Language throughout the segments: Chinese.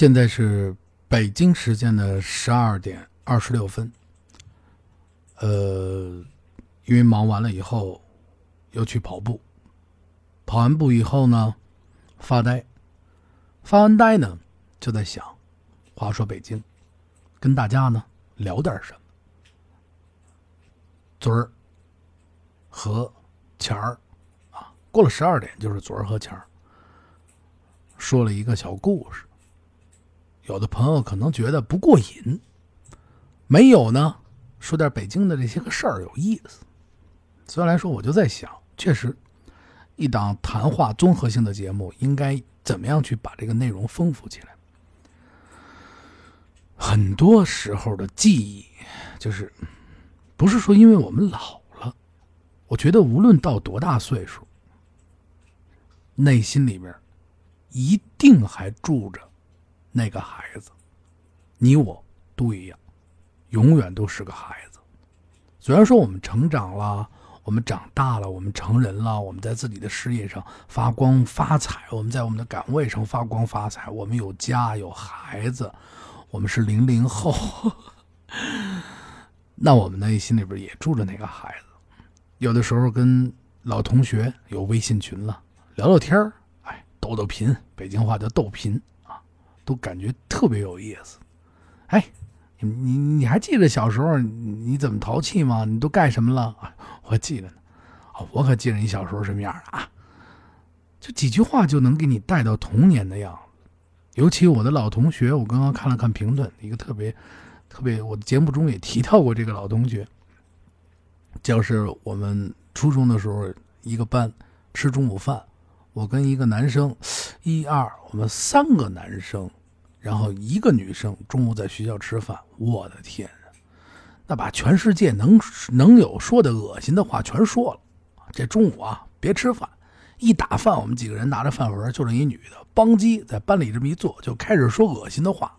现在是北京时间的十二点二十六分。呃，因为忙完了以后，又去跑步。跑完步以后呢，发呆。发完呆呢，就在想，话说北京，跟大家呢聊点什么。昨儿和前儿啊，过了十二点就是昨儿和前儿，说了一个小故事。有的朋友可能觉得不过瘾，没有呢，说点北京的这些个事儿有意思。所以来说，我就在想，确实，一档谈话综合性的节目应该怎么样去把这个内容丰富起来？很多时候的记忆，就是不是说因为我们老了，我觉得无论到多大岁数，内心里面一定还住着。那个孩子，你我都一样，永远都是个孩子。虽然说我们成长了，我们长大了，我们成人了，我们在自己的事业上发光发财，我们在我们的岗位上发光发财，我们有家有孩子，我们是零零后。那我们内心里边也住着那个孩子。有的时候跟老同学有微信群了，聊聊天哎，逗逗贫，北京话叫逗贫。都感觉特别有意思，哎，你你你还记得小时候你怎么淘气吗？你都干什么了？我记得呢，哦，我可记得你小时候什么样了啊？就几句话就能给你带到童年的样子。尤其我的老同学，我刚刚看了看评论，一个特别特别，我的节目中也提到过这个老同学，就是我们初中的时候一个班吃中午饭，我跟一个男生，一二，我们三个男生。然后一个女生中午在学校吃饭，我的天那把全世界能能有说的恶心的话全说了。这中午啊，别吃饭，一打饭，我们几个人拿着饭盒，就剩一女的，邦基在班里这么一坐，就开始说恶心的话，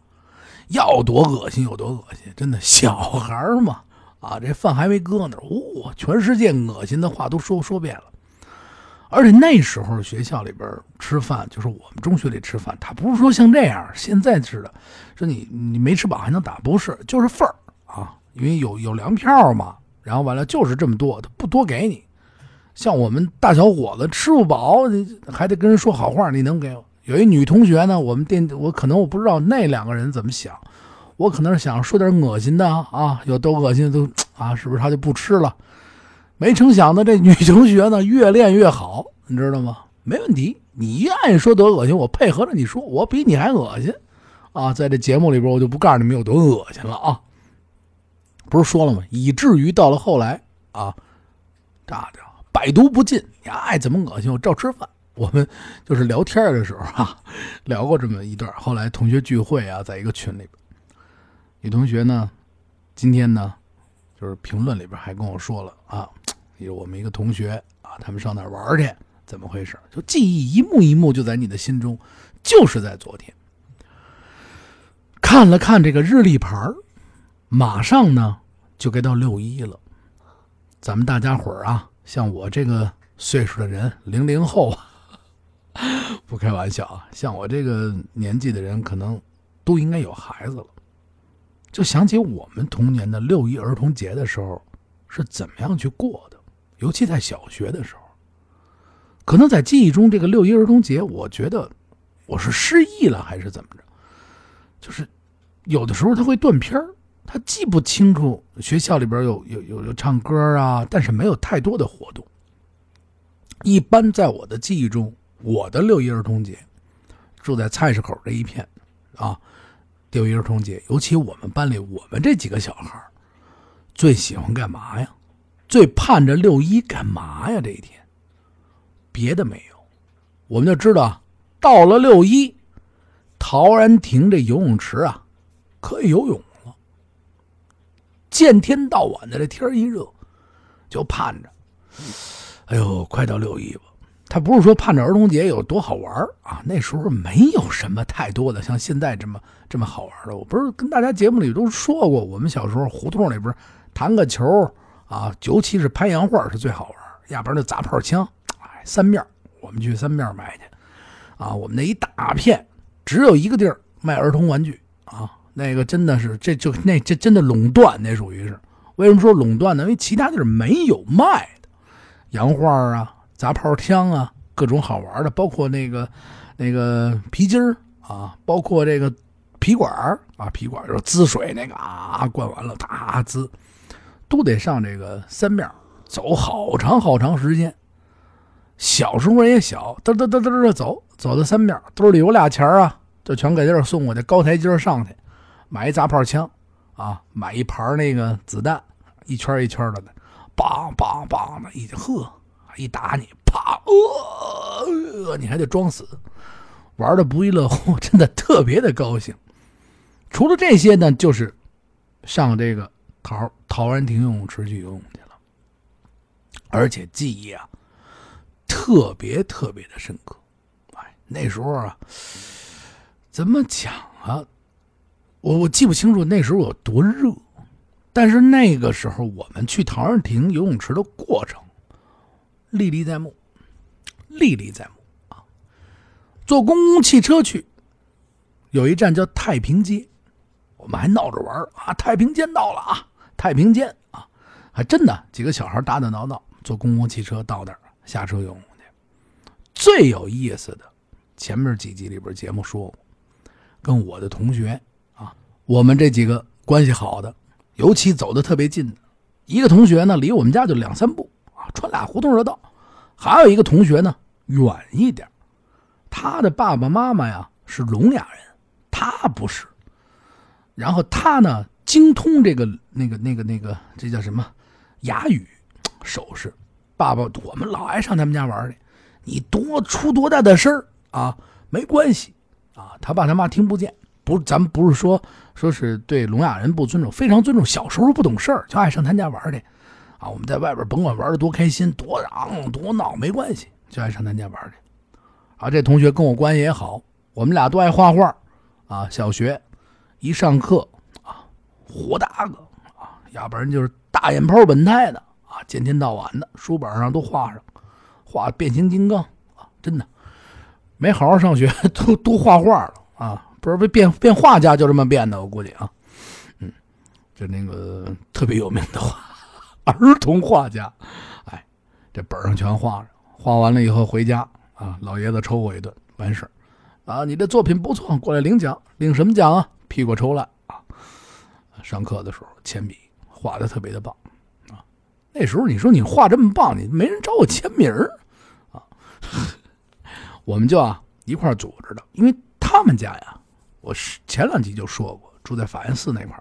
要多恶心有多恶心，真的小孩嘛，啊，这饭还没搁呢，哇，全世界恶心的话都说说遍了。而且那时候学校里边吃饭，就是我们中学里吃饭，他不是说像这样现在似的，说你你没吃饱还能打，不是，就是份儿啊，因为有有粮票嘛，然后完了就是这么多，他不多给你。像我们大小伙子吃不饱，还得跟人说好话，你能给？有一女同学呢，我们店我可能我不知道那两个人怎么想，我可能是想说点恶心的啊，有多恶心都啊，是不是他就不吃了？没成想的，这女 同学呢越练越好，你知道吗？没问题，你愿意说多恶心，我配合着你说，我比你还恶心，啊，在这节目里边，我就不告诉你们有多恶心了啊。不是说了吗？以至于到了后来啊，这的百毒不侵，你爱怎么恶心我照吃饭。我们就是聊天的时候啊，聊过这么一段。后来同学聚会啊，在一个群里边，女同学呢，今天呢。就是评论里边还跟我说了啊，有我们一个同学啊，他们上哪玩去，怎么回事？就记忆一幕一幕就在你的心中，就是在昨天。看了看这个日历牌马上呢就该到六一了。咱们大家伙啊，像我这个岁数的人，零零后，不开玩笑啊，像我这个年纪的人，可能都应该有孩子了。就想起我们童年的六一儿童节的时候是怎么样去过的，尤其在小学的时候，可能在记忆中这个六一儿童节，我觉得我是失忆了还是怎么着，就是有的时候他会断片他记不清楚学校里边有有有有唱歌啊，但是没有太多的活动。一般在我的记忆中，我的六一儿童节住在菜市口这一片啊。六一儿童节，尤其我们班里，我们这几个小孩最喜欢干嘛呀？最盼着六一干嘛呀？这一天，别的没有，我们就知道，到了六一，陶然亭这游泳池啊，可以游泳了。见天到晚的这天一热，就盼着，哎呦，快到六一吧。他不是说盼着儿童节有多好玩啊，那时候没有什么太多的像现在这么这么好玩的。我不是跟大家节目里都说过，我们小时候胡同里边弹个球啊，尤其是拍洋画是最好玩，要不然就砸炮枪。哎，三面我们去三面买去啊，我们那一大片只有一个地儿卖儿童玩具啊，那个真的是这就那这真的垄断，那属于是。为什么说垄断呢？因为其他地儿没有卖的，洋画啊、砸炮枪啊，各种好玩的，包括那个那个皮筋儿啊，包括这个皮管儿啊，皮管就是滋水那个啊，灌完了哒滋，都得上这个三面走好长好长时间。小时候也小，嘚嘚嘚嘚嘚走，走到三面兜里有俩钱啊，就全给这送过去，高台阶上去买一砸炮枪啊，买一盘那个子弹。一圈一圈的呢，梆梆梆的，一呵，一打你，啪，呃，你还得装死，玩的不亦乐乎，真的特别的高兴。除了这些呢，就是上这个桃陶然亭游泳池去游泳去了，而且记忆啊，特别特别的深刻。哎，那时候啊，怎么讲啊？我我记不清楚那时候有多热。但是那个时候，我们去陶然亭游泳池的过程历历在目，历历在目啊！坐公共汽车去，有一站叫太平街，我们还闹着玩啊！太平间到了啊！太平间啊，还真的几个小孩打打闹闹，坐公共汽车到那儿下车游泳去。最有意思的，前面几集里边节目说过，跟我的同学啊，我们这几个关系好的。尤其走的特别近的一个同学呢，离我们家就两三步啊，穿俩胡同的道。还有一个同学呢，远一点，他的爸爸妈妈呀是聋哑人，他不是。然后他呢精通这个那个那个那个，这叫什么哑语手势。爸爸，我们老爱上他们家玩去，你多出多大的事儿啊，没关系啊，他爸他妈听不见。不，咱们不是说说是对聋哑人不尊重，非常尊重。小时候不懂事儿，就爱上他家玩去，啊，我们在外边甭管玩的多开心、多嚷、多闹，没关系，就爱上他家玩去。啊，这同学跟我关系也好，我们俩都爱画画，啊，小学一上课，活大个啊，要不然就是大眼泡本太的啊，见天到晚的书本上都画上，画变形金刚啊，真的没好好上学，都都画画了啊。不是被变变画家就这么变的，我估计啊，嗯，就那个特别有名的画，儿童画家，哎，这本上全画上，画完了以后回家啊，老爷子抽我一顿，完事啊，你的作品不错，过来领奖，领什么奖啊？屁股抽来啊！上课的时候铅笔画的特别的棒啊，那时候你说你画这么棒，你没人找我签名啊，我们就啊一块组织的，因为他们家呀。我是前两集就说过，住在法源寺那块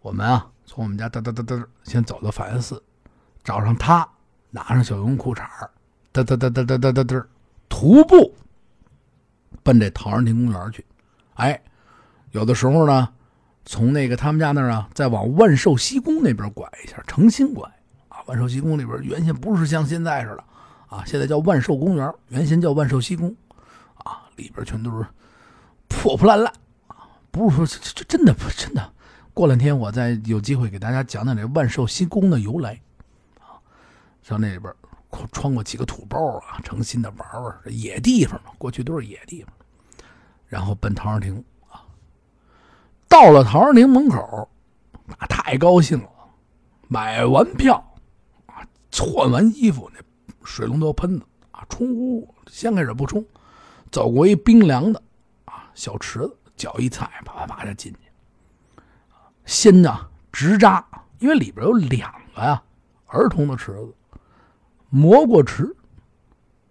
我们啊，从我们家哒哒哒哒先走到法源寺，找上他，拿上小绒裤衩哒哒哒哒哒哒哒哒，徒步奔这陶然亭公园去。哎，有的时候呢，从那个他们家那儿啊，再往万寿西宫那边拐一下，诚心拐啊。万寿西宫里边原先不是像现在似的啊，现在叫万寿公园，原先叫万寿西宫啊，里边全都是。破破烂烂啊！不是说这这真的不真的。过两天我再有机会给大家讲讲这万寿西宫的由来啊。上那里边穿过几个土包啊，诚心的玩玩。野地方嘛，过去都是野地方。然后奔陶然亭，到了陶然亭门口，那太高兴了。买完票啊，换完衣服，那水龙头喷子啊，冲！先开始不冲，走过一冰凉的啊。小池子，脚一踩，啪啪啪就进去。先呢直扎，因为里边有两个呀儿童的池子，蘑菇池。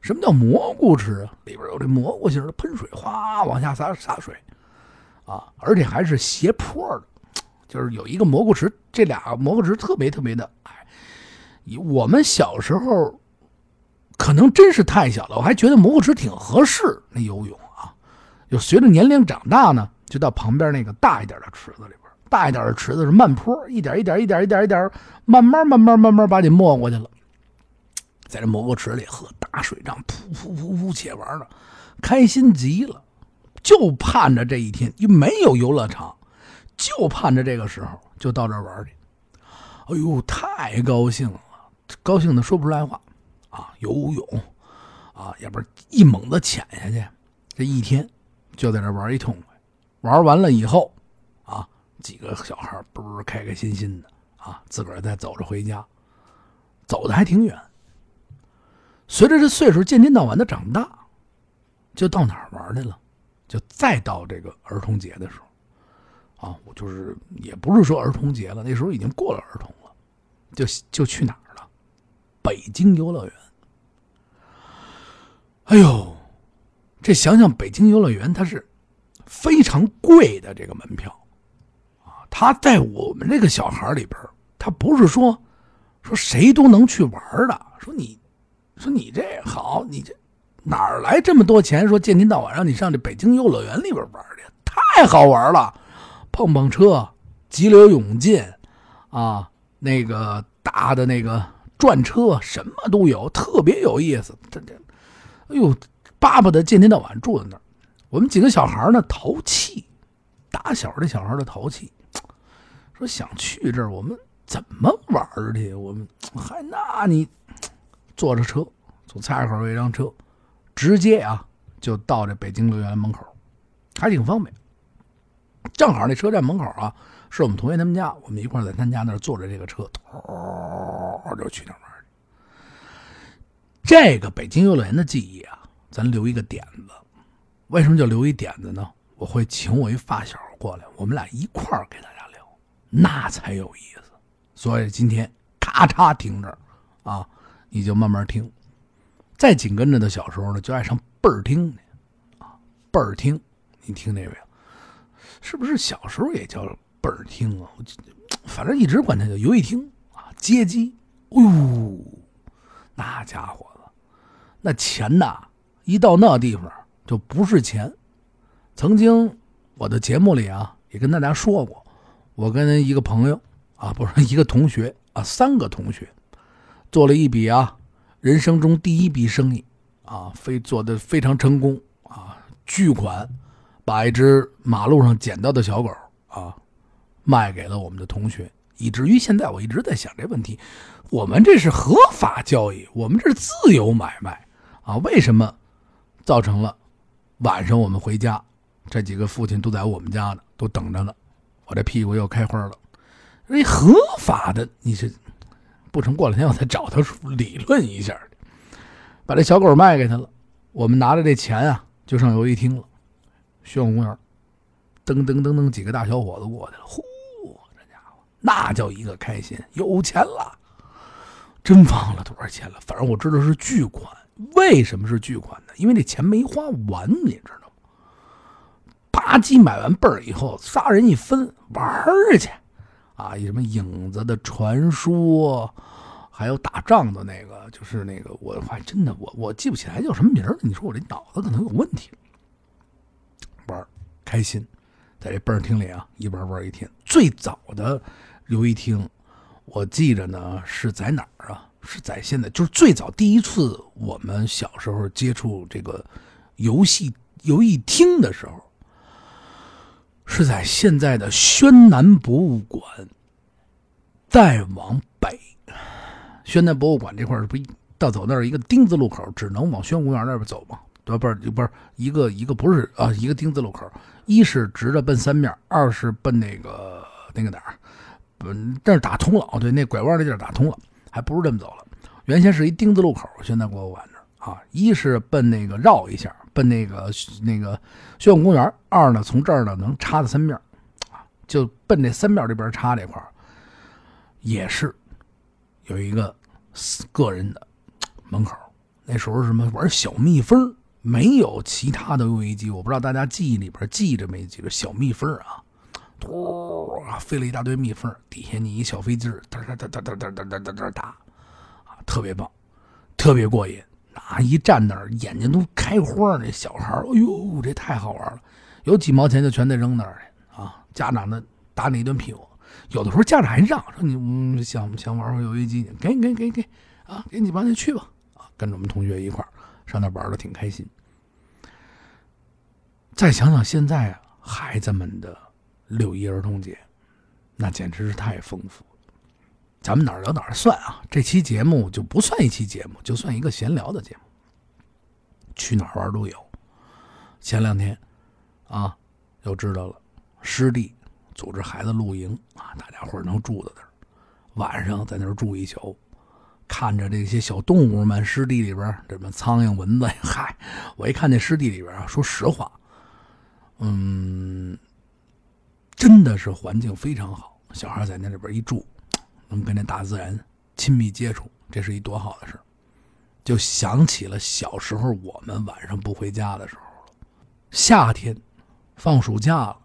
什么叫蘑菇池啊？里边有这蘑菇型的喷水，哗往下洒洒水，啊，而且还是斜坡的，就是有一个蘑菇池，这俩蘑菇池特别特别的矮。我们小时候可能真是太小了，我还觉得蘑菇池挺合适那游泳啊。就随着年龄长大呢，就到旁边那个大一点的池子里边。大一点的池子是慢坡，一点一点一点一点一点，慢慢慢慢慢慢把你没过去了。在这蘑菇池里喝打水仗，噗噗噗噗且玩呢，开心极了。就盼着这一天，因为没有游乐场，就盼着这个时候就到这玩去。哎呦，太高兴了，高兴的说不出来话啊！游泳啊，要不然一猛子潜下去，这一天。就在这玩一痛快，玩完了以后，啊，几个小孩不是开开心心的啊，自个儿再走着回家，走的还挺远。随着这岁数渐渐到晚的长大，就到哪儿玩去了？就再到这个儿童节的时候，啊，我就是也不是说儿童节了，那时候已经过了儿童了，就就去哪儿了？北京游乐园。哎呦，这想想北京游乐园，它是非常贵的这个门票啊！它在我们这个小孩里边，它不是说说谁都能去玩的。说你，说你这好，你这哪来这么多钱？说见天到晚让你上这北京游乐园里边玩去，太好玩了！碰碰车、急流勇进啊，那个大的那个转车，什么都有，特别有意思。这这。哎呦，巴不得见天到晚住在那儿。我们几个小孩呢，淘气，打小这小孩的淘气，说想去这儿，我们怎么玩去？我们 还那你坐着车，从菜市口有一辆车，直接啊就到这北京乐园门口，还挺方便。正好那车站门口啊，是我们同学他们家，我们一块在他们家那坐着这个车，头就去那儿玩。这个北京游乐园的记忆啊，咱留一个点子。为什么叫留一点子呢？我会请我一发小过来，我们俩一块给大家聊，那才有意思。所以今天咔嚓听着啊，你就慢慢听。再紧跟着的小时候呢，就爱上倍儿听啊，倍儿听。你听那位，是不是小时候也叫倍儿听啊？反正一直管它叫游戏厅啊，街机。哦呦，那家伙子！那钱呐，一到那地方就不是钱。曾经我的节目里啊，也跟大家说过，我跟一个朋友啊，不是一个同学啊，三个同学做了一笔啊，人生中第一笔生意啊，非做的非常成功啊，巨款，把一只马路上捡到的小狗啊，卖给了我们的同学，以至于现在我一直在想这问题：我们这是合法交易，我们这是自由买卖。啊，为什么造成了晚上我们回家，这几个父亲都在我们家呢，都等着呢。我这屁股又开花了。这合法的，你是不成？过两天我再找他理论一下，把这小狗卖给他了。我们拿着这钱啊，就上游戏厅了。宣武公园，噔噔噔噔，几个大小伙子过去了。呼，这家伙那叫一个开心，有钱了，真忘了多少钱了。反正我知道是巨款。为什么是巨款呢？因为这钱没花完，你知道吗？吧唧买完倍儿以后，仨人一分玩儿去，啊，什么影子的传说，还有打仗的那个，就是那个，我还真的我我记不起来叫什么名了。你说我这脑子可能有问题。玩开心，在这倍儿厅里啊，一玩玩一天。最早的游戏厅，我记着呢是在哪儿啊？是在现在，就是最早第一次我们小时候接触这个游戏游戏厅的时候，是在现在的宣南博物馆。再往北，宣南博物馆这块儿不到走那儿一个丁字路口，只能往宣武公园那边走嘛？对，不是不是一个一个不是啊，一个丁字路口，一是直着奔三面，二是奔那个那个哪儿，嗯但是打通了，对，那拐弯的地儿打通了。还不是这么走了，原先是一丁字路口，宣南博物馆啊，一是奔那个绕一下，奔那个那个宣武公园；二呢，从这儿呢能插到三面，啊，就奔这三面这边插这块也是有一个个人的门口。那时候什么玩小蜜蜂，没有其他的游戏机，我不知道大家记忆里边记着没几个小蜜蜂啊。突啊，飞了一大堆蜜蜂，底下你一小飞机，哒哒哒哒哒哒哒哒哒哒打，啊，特别棒，特别过瘾。啊一站那儿，眼睛都开花。那小孩儿哎呦，这太好玩了，有几毛钱就全得扔那儿去啊。家长呢打你一顿屁股，有的时候家长还让说你嗯想想玩会游戏机，给给给给啊，给你吧，你去吧啊，跟着我们同学一块儿上那玩的挺开心。再想想现在啊，孩子们的。六一儿童节，那简直是太丰富。咱们哪儿聊哪儿算啊！这期节目就不算一期节目，就算一个闲聊的节目。去哪儿玩都有。前两天，啊，就知道了，师弟组织孩子露营啊，大家伙能住在那儿，晚上在那儿住一宿，看着这些小动物们，湿地里边什么苍蝇、蚊子，嗨，我一看那湿地里边啊，说实话，嗯，真的是环境非常好，小孩在那里边一住，能跟这大自然亲密接触，这是一多好的事就想起了小时候我们晚上不回家的时候了，夏天。放暑假，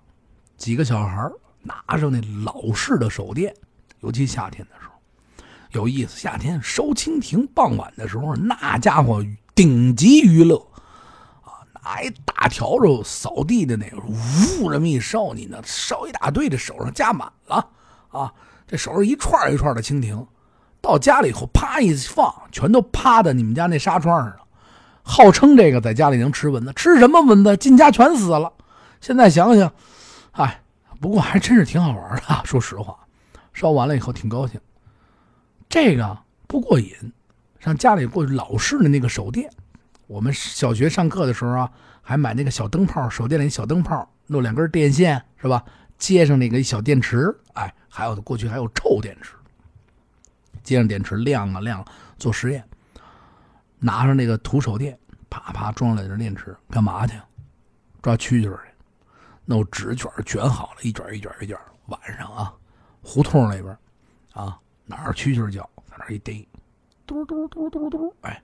几个小孩拿着那老式的手电，尤其夏天的时候，有意思。夏天收蜻蜓，傍晚的时候，那家伙顶级娱乐啊！拿一大笤帚扫地的那个，呜这么一烧，你那烧一大堆，这手上夹满了啊！这手上一串一串的蜻蜓，到家里以后，啪一放，全都趴在你们家那纱窗上了，号称这个在家里能吃蚊子，吃什么蚊子？进家全死了。现在想想，哎，不过还真是挺好玩的。说实话，烧完了以后挺高兴。这个不过瘾，上家里过去老式的那个手电。我们小学上课的时候啊，还买那个小灯泡，手电里小灯泡，弄两根电线是吧？接上那个小电池，哎，还有过去还有臭电池，接上电池亮啊亮，做实验。拿上那个土手电，啪啪装了点电池，干嘛去？抓蛐蛐去。弄纸卷卷好了，一卷一卷一卷。晚上啊，胡同里边啊，哪儿蛐蛐叫，在那一逮，嘟嘟嘟嘟嘟。哎，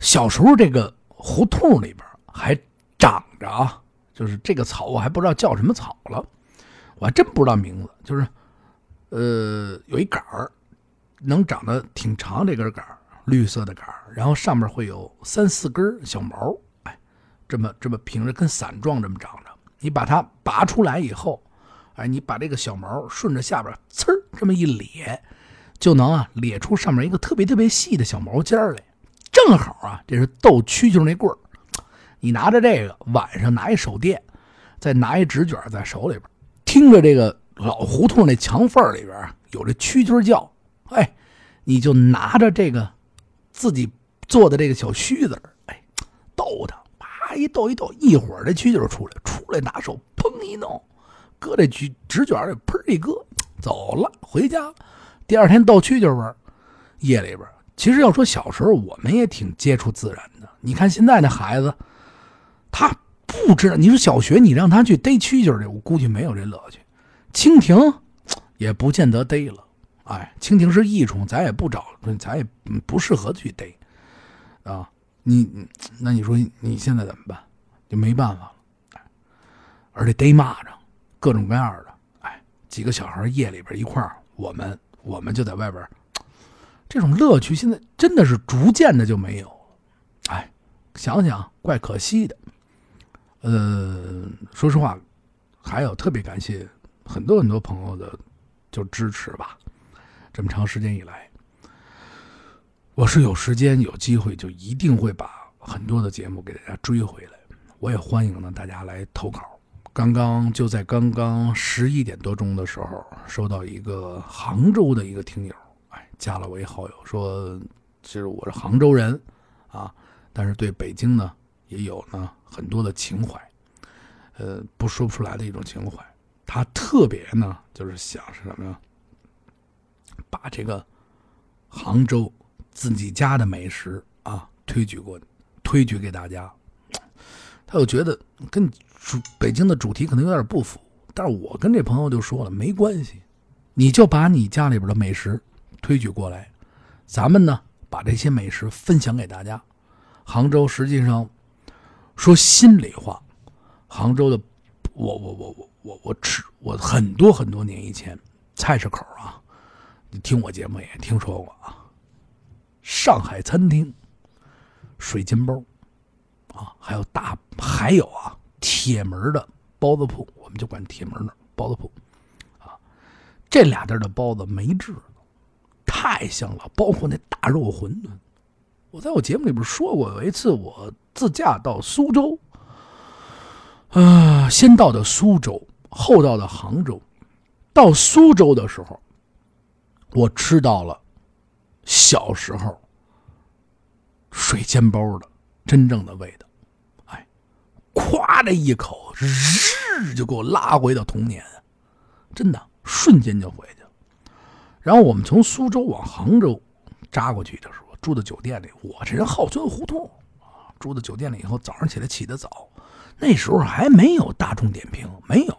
小时候这个胡同里边还长着啊，就是这个草我还不知道叫什么草了，我还真不知道名字。就是，呃，有一杆儿，能长得挺长，这根杆儿绿色的杆儿，然后上面会有三四根小毛，哎，这么这么平着，跟伞状这么长着。你把它拔出来以后，哎，你把这个小毛顺着下边呲儿这么一咧，就能啊咧出上面一个特别特别细的小毛尖来。正好啊，这是逗蛐蛐那棍儿。你拿着这个，晚上拿一手电，再拿一纸卷在手里边，听着这个老胡同那墙缝里边有这蛐蛐叫，哎，你就拿着这个自己做的这个小须子，哎，逗它。啪一逗一逗，一会儿这蛐蛐出来，出来拿手砰一弄，搁这纸纸卷里砰一搁，走了回家。第二天逗蛐蛐玩，夜里边其实要说小时候我们也挺接触自然的。你看现在那孩子，他不知道。你说小学你让他去逮蛐蛐去，我估计没有这乐趣。蜻蜓 也不见得逮了，哎，蜻蜓是益虫，咱也不找，咱也不适合去逮啊。你，那你说你现在怎么办？就没办法了，而且逮蚂蚱，各种各样的，哎，几个小孩夜里边一块儿，我们我们就在外边，这种乐趣现在真的是逐渐的就没有了，哎，想想怪可惜的。呃，说实话，还有特别感谢很多很多朋友的就支持吧，这么长时间以来。我是有时间有机会就一定会把很多的节目给大家追回来，我也欢迎呢大家来投稿。刚刚就在刚刚十一点多钟的时候，收到一个杭州的一个听友，哎，加了我一好友，说其实我是杭州人，啊，但是对北京呢也有呢很多的情怀，呃，不说不出来的一种情怀。他特别呢就是想是什么呀，把这个杭州。自己家的美食啊，推举过，推举给大家。他又觉得跟主北京的主题可能有点不符，但是我跟这朋友就说了，没关系，你就把你家里边的美食推举过来，咱们呢把这些美食分享给大家。杭州实际上说心里话，杭州的我我我我我我吃我很多很多年以前菜市口啊，你听我节目也听说过啊。上海餐厅，水煎包，啊，还有大，还有啊，铁门的包子铺，我们就管铁门的包子铺，啊，这俩地儿的包子没治，太香了，包括那大肉馄饨，我在我节目里边说过，有一次我自驾到苏州，呃，先到的苏州，后到的杭州，到苏州的时候，我吃到了。小时候，水煎包的真正的味道，哎，咵的一口，日就给我拉回到童年，真的瞬间就回去了。然后我们从苏州往杭州扎过去的时候，住的酒店里，我这人好钻胡同。住的酒店里以后，早上起来起得早，那时候还没有大众点评，没有，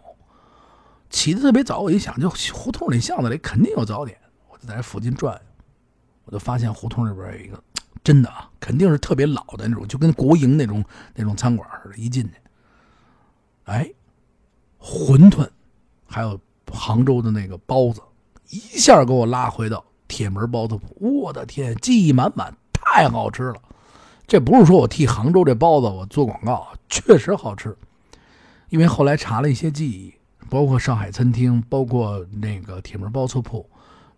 起得特别早。我一想，就胡同里巷子里肯定有早点，我就在附近转，我就发现胡同里边有一个。真的啊，肯定是特别老的那种，就跟国营那种那种餐馆似的。一进去，哎，馄饨，还有杭州的那个包子，一下给我拉回到铁门包子铺。我的天，记忆满满，太好吃了！这不是说我替杭州这包子我做广告，确实好吃。因为后来查了一些记忆，包括上海餐厅，包括那个铁门包子铺，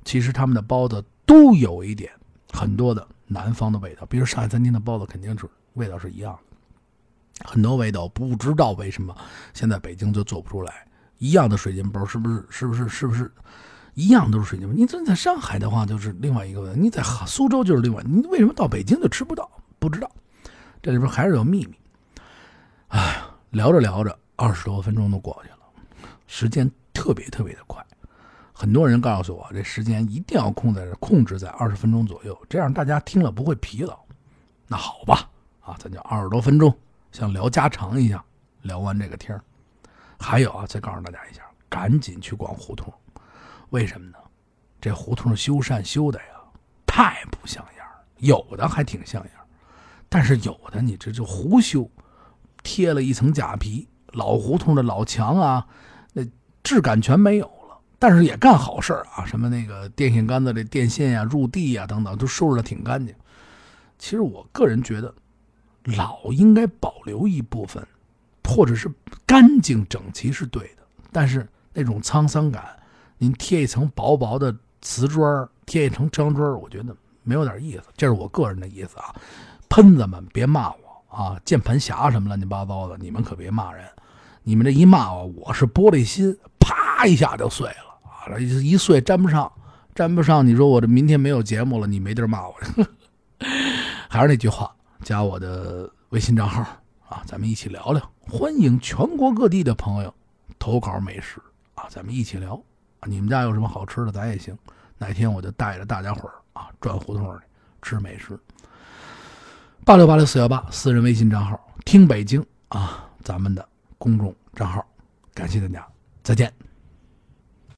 其实他们的包子都有一点很多的。南方的味道，比如上海餐厅的包子，肯定是味道是一样的。很多味道不知道为什么现在北京就做不出来一样的水煎包，是不是？是不是？是不是一样都是水煎包？你这在上海的话就是另外一个问题，你在苏州就是另外，你为什么到北京就吃不到？不知道，这里边还是有秘密。哎，聊着聊着，二十多分钟都过去了，时间特别特别的快。很多人告诉我，这时间一定要控在控制在二十分钟左右，这样大家听了不会疲劳。那好吧，啊，咱就二十多分钟，像聊家常一样聊完这个天还有啊，再告诉大家一下，赶紧去逛胡同。为什么呢？这胡同修缮修的呀，太不像样有的还挺像样但是有的你这就胡修，贴了一层假皮，老胡同的老墙啊，那质感全没有了。但是也干好事啊，什么那个电线杆子这电线呀、入地呀等等，都收拾的挺干净。其实我个人觉得，老应该保留一部分，或者是干净整齐是对的。但是那种沧桑感，您贴一层薄薄的瓷砖，贴一层张砖，我觉得没有点意思。这是我个人的意思啊。喷子们别骂我啊，键盘侠什么乱七八糟的，你们可别骂人。你们这一骂我，我是玻璃心，啪一下就碎了啊！这。一碎粘不上，粘不上。你说我这明天没有节目了，你没地儿骂我。还是那句话，加我的微信账号啊，咱们一起聊聊。欢迎全国各地的朋友投稿美食啊，咱们一起聊。你们家有什么好吃的，咱也行。哪天我就带着大家伙儿啊转胡同里吃美食。八六八六四幺八私人微信账号，听北京啊，咱们的公众账号。感谢大家，再见。